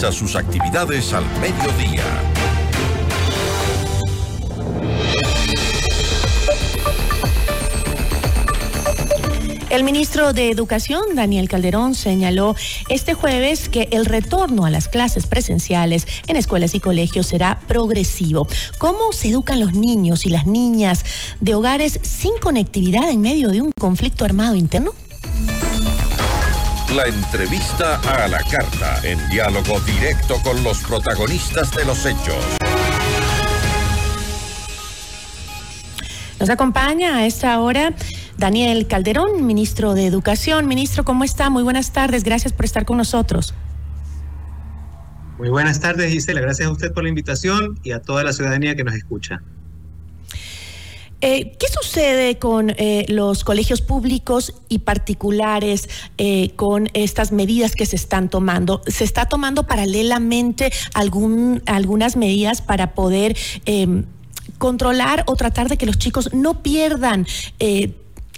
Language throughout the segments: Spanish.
realiza sus actividades al mediodía. El ministro de Educación, Daniel Calderón, señaló este jueves que el retorno a las clases presenciales en escuelas y colegios será progresivo. ¿Cómo se educan los niños y las niñas de hogares sin conectividad en medio de un conflicto armado interno? La entrevista a la carta, en diálogo directo con los protagonistas de los hechos. Nos acompaña a esta hora Daniel Calderón, ministro de Educación. Ministro, ¿cómo está? Muy buenas tardes. Gracias por estar con nosotros. Muy buenas tardes, Gisela. Gracias a usted por la invitación y a toda la ciudadanía que nos escucha. Eh, ¿Qué sucede con eh, los colegios públicos y particulares eh, con estas medidas que se están tomando? ¿Se está tomando paralelamente algún, algunas medidas para poder em, controlar o tratar de que los chicos no pierdan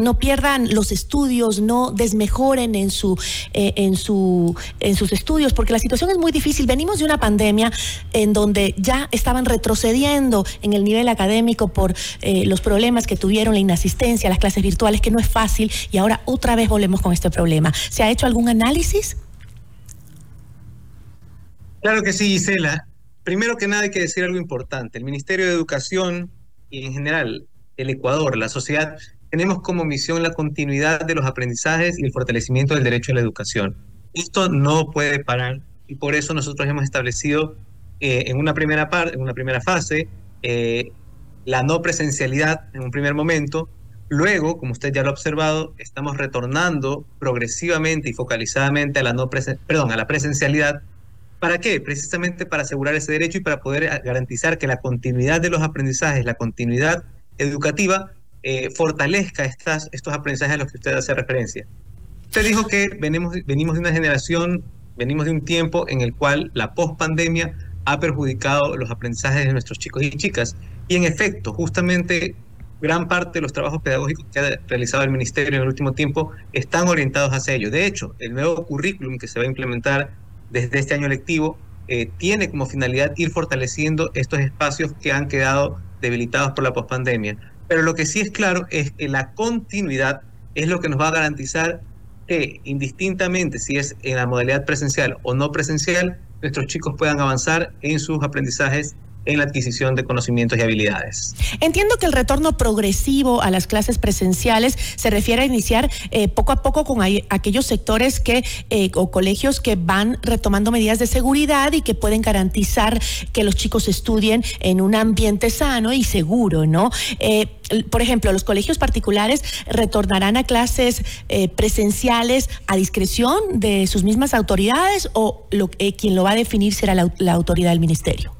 no pierdan los estudios, no desmejoren en su, eh, en su, en sus estudios, porque la situación es muy difícil. Venimos de una pandemia en donde ya estaban retrocediendo en el nivel académico por eh, los problemas que tuvieron, la inasistencia, las clases virtuales, que no es fácil, y ahora otra vez volvemos con este problema. ¿Se ha hecho algún análisis? Claro que sí, Gisela. Primero que nada hay que decir algo importante. El Ministerio de Educación y en general el Ecuador, la sociedad, tenemos como misión la continuidad de los aprendizajes y el fortalecimiento del derecho a la educación. Esto no puede parar y por eso nosotros hemos establecido eh, en una primera parte, en una primera fase, eh, la no presencialidad en un primer momento. Luego, como usted ya lo ha observado, estamos retornando progresivamente y focalizadamente a la no perdón, a la presencialidad. ¿Para qué? Precisamente para asegurar ese derecho y para poder garantizar que la continuidad de los aprendizajes, la continuidad educativa eh, fortalezca estas, estos aprendizajes a los que usted hace referencia. Usted dijo que venimos, venimos de una generación, venimos de un tiempo en el cual la pospandemia ha perjudicado los aprendizajes de nuestros chicos y chicas. Y en efecto, justamente gran parte de los trabajos pedagógicos que ha realizado el Ministerio en el último tiempo están orientados hacia ello. De hecho, el nuevo currículum que se va a implementar desde este año lectivo eh, tiene como finalidad ir fortaleciendo estos espacios que han quedado debilitados por la pospandemia. Pero lo que sí es claro es que la continuidad es lo que nos va a garantizar que indistintamente si es en la modalidad presencial o no presencial, nuestros chicos puedan avanzar en sus aprendizajes en la adquisición de conocimientos y habilidades. Entiendo que el retorno progresivo a las clases presenciales se refiere a iniciar eh, poco a poco con aquellos sectores que eh, o colegios que van retomando medidas de seguridad y que pueden garantizar que los chicos estudien en un ambiente sano y seguro, ¿no? Eh, por ejemplo, los colegios particulares retornarán a clases presenciales a discreción de sus mismas autoridades o lo, quien lo va a definir será la autoridad del ministerio.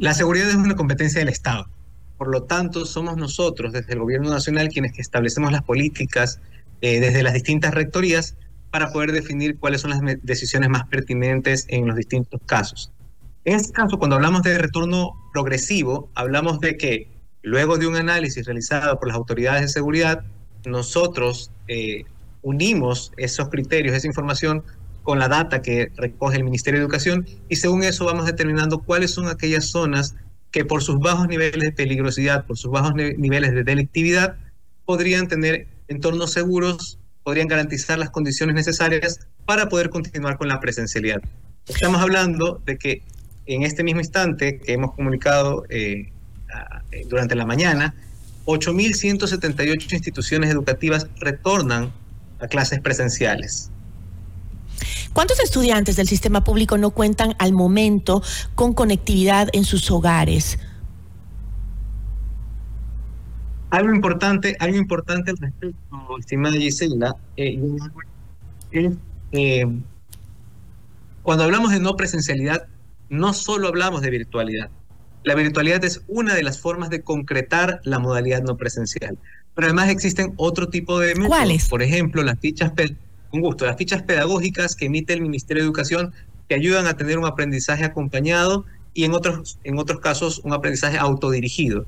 La seguridad es una competencia del Estado. Por lo tanto, somos nosotros, desde el Gobierno Nacional, quienes establecemos las políticas eh, desde las distintas rectorías para poder definir cuáles son las decisiones más pertinentes en los distintos casos. En este caso, cuando hablamos de retorno progresivo, hablamos de que luego de un análisis realizado por las autoridades de seguridad, nosotros eh, unimos esos criterios, esa información con la data que recoge el Ministerio de Educación y según eso vamos determinando cuáles son aquellas zonas que por sus bajos niveles de peligrosidad, por sus bajos niveles de delictividad, podrían tener entornos seguros, podrían garantizar las condiciones necesarias para poder continuar con la presencialidad. Estamos hablando de que en este mismo instante que hemos comunicado eh, eh, durante la mañana, 8.178 instituciones educativas retornan a clases presenciales. ¿Cuántos estudiantes del sistema público no cuentan al momento con conectividad en sus hogares? Algo importante, algo importante al respecto, estimada Gisela, eh, es eh, cuando hablamos de no presencialidad, no solo hablamos de virtualidad. La virtualidad es una de las formas de concretar la modalidad no presencial. Pero además existen otro tipo de métodos. ¿Cuáles? Por ejemplo, las fichas un gusto. Las fichas pedagógicas que emite el Ministerio de Educación que ayudan a tener un aprendizaje acompañado y en otros, en otros casos un aprendizaje autodirigido.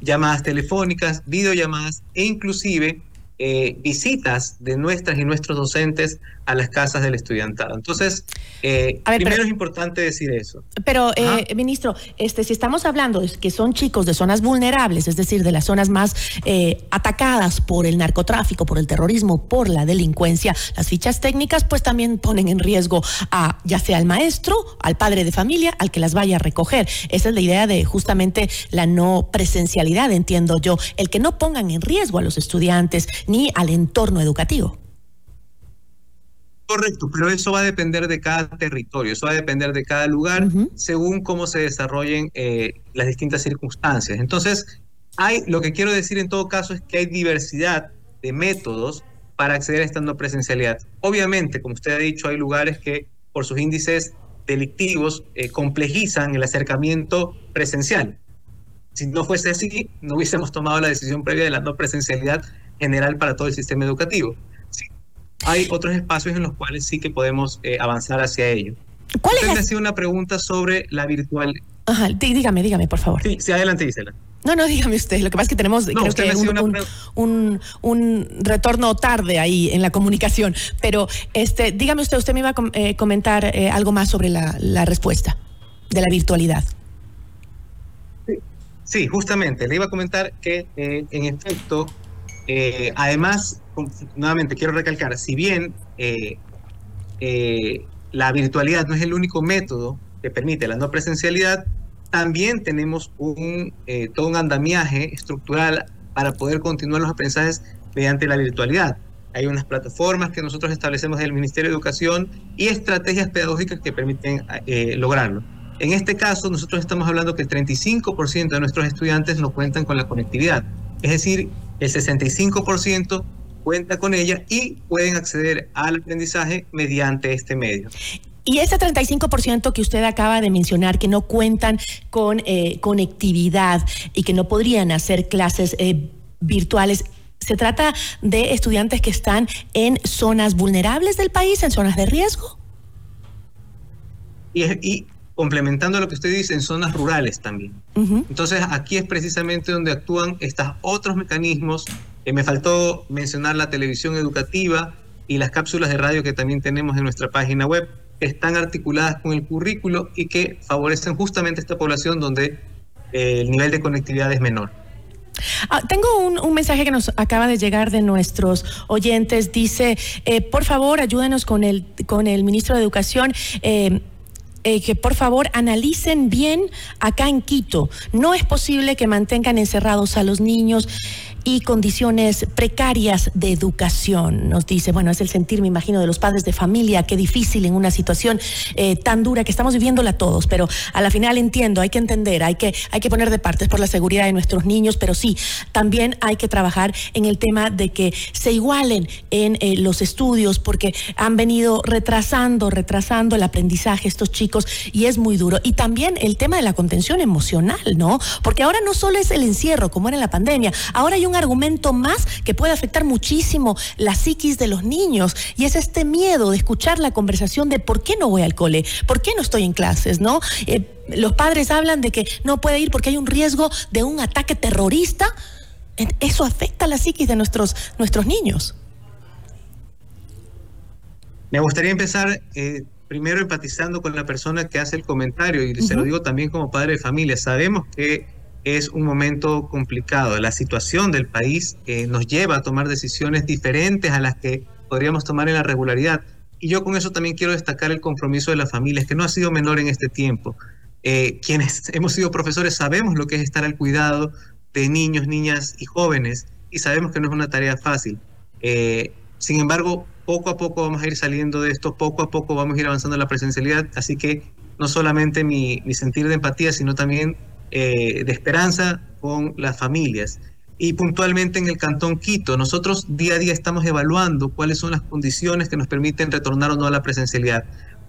Llamadas telefónicas, videollamadas e inclusive eh, visitas de nuestras y nuestros docentes a las casas del estudiantado. Entonces, eh, primero es importante decir eso. Pero, eh, ministro, este, si estamos hablando de que son chicos de zonas vulnerables, es decir, de las zonas más eh, atacadas por el narcotráfico, por el terrorismo, por la delincuencia, las fichas técnicas pues también ponen en riesgo a ya sea al maestro, al padre de familia, al que las vaya a recoger. Esa es la idea de justamente la no presencialidad, entiendo yo, el que no pongan en riesgo a los estudiantes ni al entorno educativo. Correcto, pero eso va a depender de cada territorio, eso va a depender de cada lugar según cómo se desarrollen eh, las distintas circunstancias. Entonces, hay, lo que quiero decir en todo caso es que hay diversidad de métodos para acceder a esta no presencialidad. Obviamente, como usted ha dicho, hay lugares que por sus índices delictivos eh, complejizan el acercamiento presencial. Si no fuese así, no hubiésemos tomado la decisión previa de la no presencialidad general para todo el sistema educativo hay otros espacios en los cuales sí que podemos eh, avanzar hacia ello. ¿Cuál Usted es? me hacía una pregunta sobre la virtual. Ajá, dígame, dígame, por favor. Sí, sí adelante, Gisela. No, no, dígame usted. Lo que pasa es que tenemos creo que un, un, retorno tarde ahí en la comunicación. Pero este, dígame usted, usted me iba a eh, comentar eh, algo más sobre la, la, respuesta de la virtualidad. Sí, sí, justamente. Le iba a comentar que en efecto, además nuevamente quiero recalcar, si bien eh, eh, la virtualidad no es el único método que permite la no presencialidad, también tenemos un, eh, todo un andamiaje estructural para poder continuar los aprendizajes mediante la virtualidad. Hay unas plataformas que nosotros establecemos en el Ministerio de Educación y estrategias pedagógicas que permiten lograrlo. En este caso, nosotros estamos hablando que el 35% de nuestros estudiantes no cuentan con la conectividad. Es decir, el 65% cuenta con ella y pueden acceder al aprendizaje mediante este medio. Y ese 35% que usted acaba de mencionar, que no cuentan con eh, conectividad y que no podrían hacer clases eh, virtuales, ¿se trata de estudiantes que están en zonas vulnerables del país, en zonas de riesgo? Y, y complementando lo que usted dice, en zonas rurales también. Entonces, aquí es precisamente donde actúan estos otros mecanismos eh, me faltó mencionar la televisión educativa y las cápsulas de radio que también tenemos en nuestra página web, que están articuladas con el currículo y que favorecen justamente esta población donde eh, el nivel de conectividad es menor. Ah, tengo un, mensaje que nos acaba de llegar de nuestros oyentes. Dice, eh, por favor, ayúdenos con el, con el ministro de Educación. Que por favor analicen bien acá en Quito. No es posible que mantengan encerrados a los niños y condiciones precarias de educación. Nos dice, bueno, es el sentir, me imagino, de los padres de familia, qué difícil en una situación eh, tan dura que estamos viviéndola todos, pero a la final entiendo, hay que entender, hay que, hay que poner de partes por la seguridad de nuestros niños, pero sí, también hay que trabajar en el tema de que se igualen en eh, los estudios, porque han venido retrasando, retrasando el aprendizaje estos chicos y es muy duro. Y también el tema de la contención emocional, ¿no? Porque ahora no solo es el encierro, como era en la pandemia, ahora hay un argumento más que puede afectar muchísimo la psiquis de los niños y es este miedo de escuchar la conversación de por qué no voy al cole, por qué no estoy en clases, ¿no? Eh, los padres hablan de que no puede ir porque hay un riesgo de un ataque terrorista. Eso afecta la psiquis de nuestros, nuestros niños. Me gustaría empezar eh, primero empatizando con la persona que hace el comentario y se lo digo también como padre de familia. Sabemos que es un momento complicado. La situación del país eh, nos lleva a tomar decisiones diferentes a las que podríamos tomar en la regularidad. Y yo con eso también quiero destacar el compromiso de las familias, que no ha sido menor en este tiempo. Eh, quienes hemos sido profesores sabemos lo que es estar al cuidado de niños, niñas y jóvenes, y sabemos que no es una tarea fácil. Eh, sin embargo, poco a poco vamos a ir saliendo de esto, poco a poco vamos a ir avanzando en la presencialidad, así que no solamente mi, mi sentir de empatía, sino también eh, de esperanza con las familias. Y puntualmente en el Cantón Quito, nosotros día a día estamos evaluando cuáles son las condiciones que nos permiten retornar o no a la presencialidad.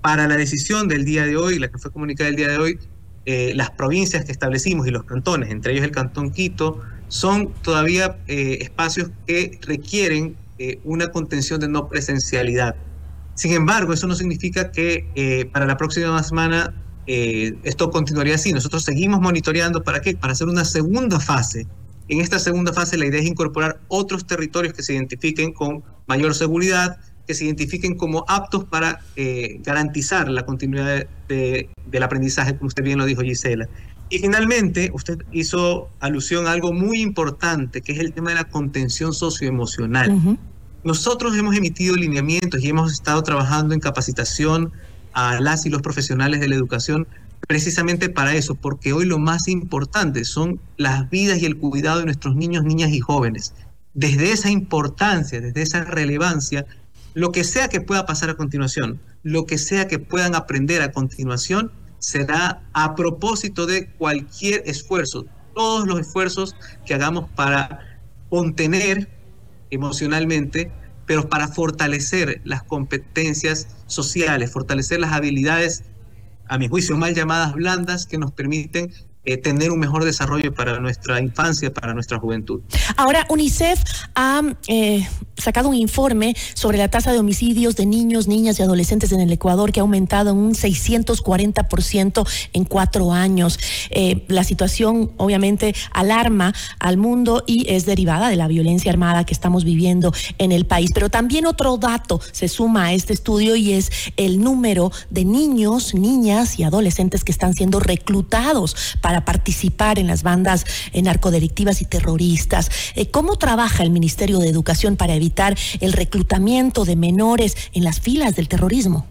Para la decisión del día de hoy, la que fue comunicada el día de hoy, eh, las provincias que establecimos y los cantones, entre ellos el Cantón Quito, son todavía eh, espacios que requieren una contención de no presencialidad. Sin embargo, eso no significa que para la próxima semana eh, esto continuaría así. Nosotros seguimos monitoreando. ¿Para qué? Para hacer una segunda fase. En esta segunda fase la idea es incorporar otros territorios que se identifiquen con mayor seguridad, que se identifiquen como aptos para eh, garantizar la continuidad del aprendizaje, como usted bien lo dijo, Gisela. Y finalmente, usted hizo alusión a algo muy importante, que es el tema de la contención socioemocional. Nosotros hemos emitido lineamientos y hemos estado trabajando en capacitación a las y los profesionales de la educación precisamente para eso, porque hoy lo más importante son las vidas y el cuidado de nuestros niños, niñas y jóvenes. Desde esa importancia, desde esa relevancia, lo que sea que pueda pasar a continuación, lo que sea que puedan aprender a continuación, será a propósito de cualquier esfuerzo, todos los esfuerzos que hagamos para contener emocionalmente, pero para fortalecer las competencias sociales, fortalecer las habilidades, a mi juicio, mal llamadas blandas, que nos permiten eh, tener un mejor desarrollo para nuestra infancia, para nuestra juventud. Ahora, UNICEF ha eh, sacado un informe sobre la tasa de homicidios de niños, niñas y adolescentes en el Ecuador que ha aumentado en un 640% en cuatro años. Eh, la situación obviamente alarma al mundo y es derivada de la violencia armada que estamos viviendo en el país. Pero también otro dato se suma a este estudio y es el número de niños, niñas y adolescentes que están siendo reclutados para para participar en las bandas narcodelictivas y terroristas. Eh, ¿Cómo trabaja el Ministerio de Educación para evitar el reclutamiento de menores en las filas del terrorismo?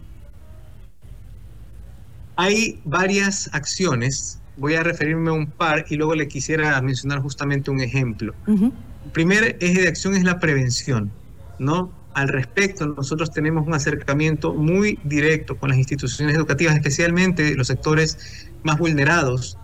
Hay varias acciones. Voy a referirme a un par y luego le quisiera mencionar justamente un ejemplo. El primer eje de acción es la prevención, ¿no? Al respecto, nosotros tenemos un acercamiento muy directo con las instituciones educativas, especialmente los sectores más vulnerados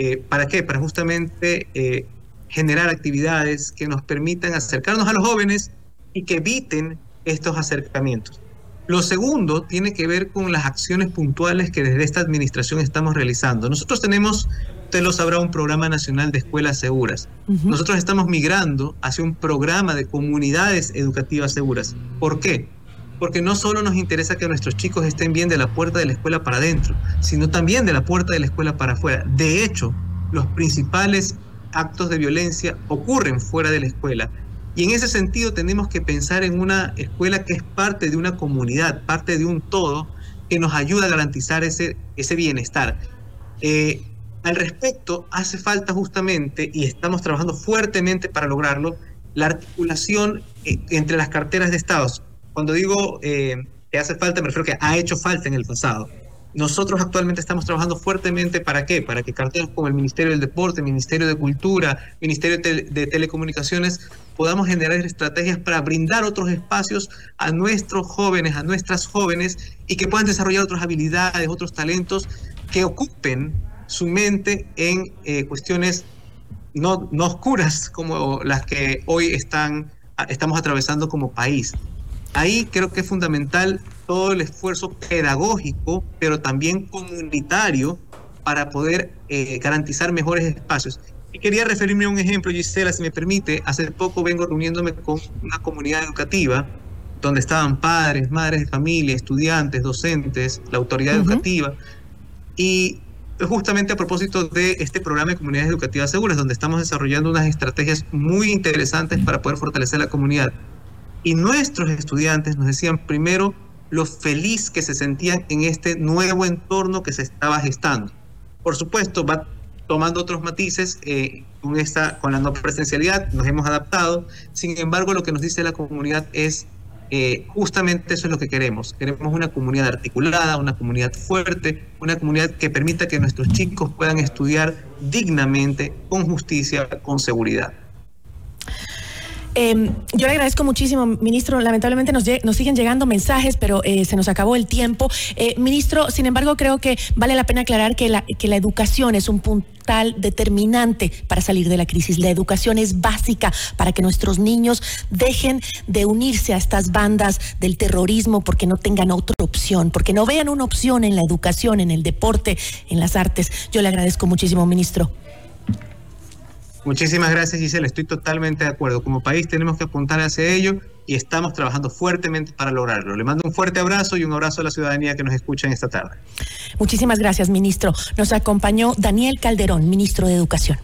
eh, ¿Para qué? Para justamente eh, generar actividades que nos permitan acercarnos a los jóvenes y que eviten estos acercamientos. Lo segundo tiene que ver con las acciones puntuales que desde esta administración estamos realizando. Nosotros tenemos, usted lo sabrá, un programa nacional de escuelas seguras. Nosotros estamos migrando hacia un programa de comunidades educativas seguras. ¿Por qué? Porque no solo nos interesa que nuestros chicos estén bien de la puerta de la escuela para adentro, sino también de la puerta de la escuela para afuera. De hecho, los principales actos de violencia ocurren fuera de la escuela. Y en ese sentido tenemos que pensar en una escuela que es parte de una comunidad, parte de un todo, que nos ayuda a garantizar ese, ese bienestar. Eh, al respecto, hace falta justamente, y estamos trabajando fuertemente para lograrlo, la articulación eh, entre las carteras de Estados, cuando digo eh, que hace falta, me refiero que ha hecho falta en el pasado. Nosotros actualmente estamos trabajando fuertemente para qué? Para que carteras como el Ministerio del Deporte, Ministerio de Cultura, Ministerio de, Telecomunicaciones podamos generar estrategias para brindar otros espacios a nuestros jóvenes, a nuestras jóvenes y que puedan desarrollar otras habilidades, otros talentos que ocupen su mente en eh, cuestiones no, no oscuras como las que hoy están, estamos atravesando como país. Ahí creo que es fundamental todo el esfuerzo pedagógico, pero también comunitario para poder eh, garantizar mejores espacios. Y quería referirme a un ejemplo, Gisela, si me permite. Hace poco vengo reuniéndome con una comunidad educativa donde estaban padres, madres de familia, estudiantes, docentes, la autoridad educativa. Y justamente a propósito de este programa de comunidades educativas seguras, donde estamos desarrollando unas estrategias muy interesantes para poder fortalecer la comunidad. Y nuestros estudiantes nos decían primero lo feliz que se sentían en este nuevo entorno que se estaba gestando. Por supuesto, va tomando otros matices eh, con, esta, con la no presencialidad, nos hemos adaptado. Sin embargo, lo que nos dice la comunidad es eh, justamente eso es lo que queremos. Queremos una comunidad articulada, una comunidad fuerte, una comunidad que permita que nuestros chicos puedan estudiar dignamente, con justicia, con seguridad. Em, yo le agradezco muchísimo, ministro. Lamentablemente nos, nos siguen llegando mensajes, pero eh, se nos acabó el tiempo. Eh, ministro, sin embargo, creo que vale la pena aclarar que la, que la educación es un puntal determinante para salir de la crisis. La educación es básica para que nuestros niños dejen de unirse a estas bandas del terrorismo porque no tengan otra opción, porque no vean una opción en la educación, en el deporte, en las artes. Yo le agradezco muchísimo, ministro. Muchísimas gracias, Gisela. Estoy totalmente de acuerdo. Como país tenemos que apuntar hacia ello y estamos trabajando fuertemente para lograrlo. Le mando un fuerte abrazo y un abrazo a la ciudadanía que nos escucha en esta tarde. Muchísimas gracias, ministro. Nos acompañó Daniel Calderón, ministro de Educación.